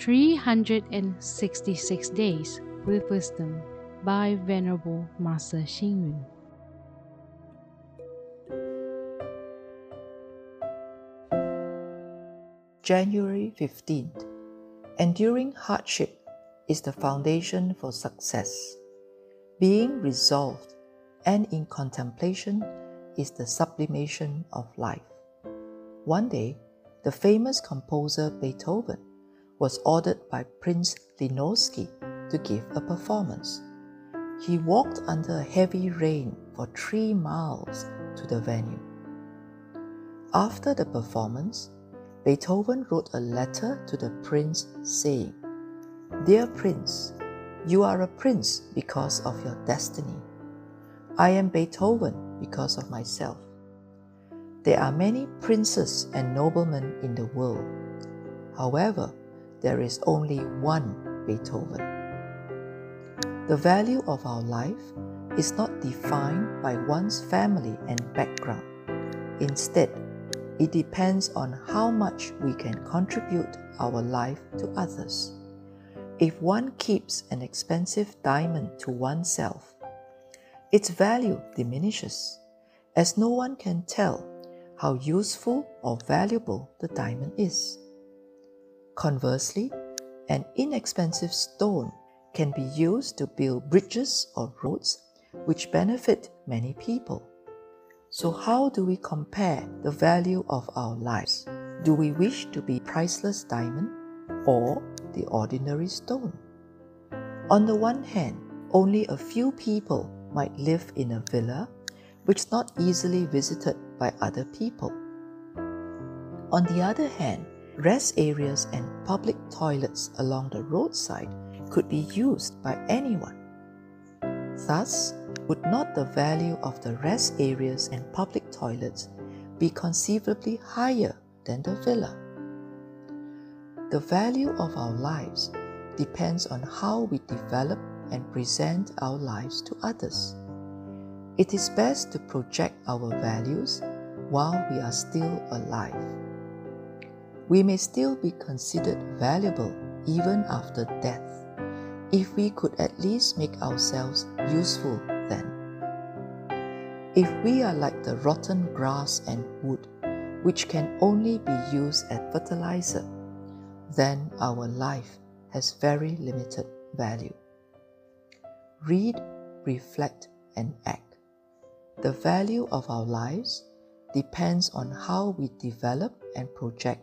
366 Days with Wisdom by Venerable Master Xing Yun. January 15th. Enduring hardship is the foundation for success. Being resolved and in contemplation is the sublimation of life. One day, the famous composer Beethoven was ordered by Prince Lichnowsky to give a performance. He walked under heavy rain for three miles to the venue. After the performance, Beethoven wrote a letter to the prince saying, Dear Prince, you are a prince because of your destiny. I am Beethoven because of myself. There are many princes and noblemen in the world. However, there is only one Beethoven. The value of our life is not defined by one's family and background. Instead, it depends on how much we can contribute our life to others. If one keeps an expensive diamond to oneself, its value diminishes, as no one can tell how useful or valuable the diamond is. Conversely, an inexpensive stone can be used to build bridges or roads which benefit many people. So, how do we compare the value of our lives? Do we wish to be priceless diamond or the ordinary stone? On the one hand, only a few people might live in a villa which is not easily visited by other people. On the other hand, rest areas and public toilets along the roadside could be used by anyone. Thus, would not the value of the rest areas and public toilets be conceivably higher than the villa? The value of our lives depends on how we develop and present our lives to others. It is best to project our values while we are still alive. We may still be considered valuable even after death if we could at least make ourselves useful then. If we are like the rotten grass and wood, which can only be used as fertilizer, then our life has very limited value. Read, reflect, and act. The value of our lives depends on how we develop and project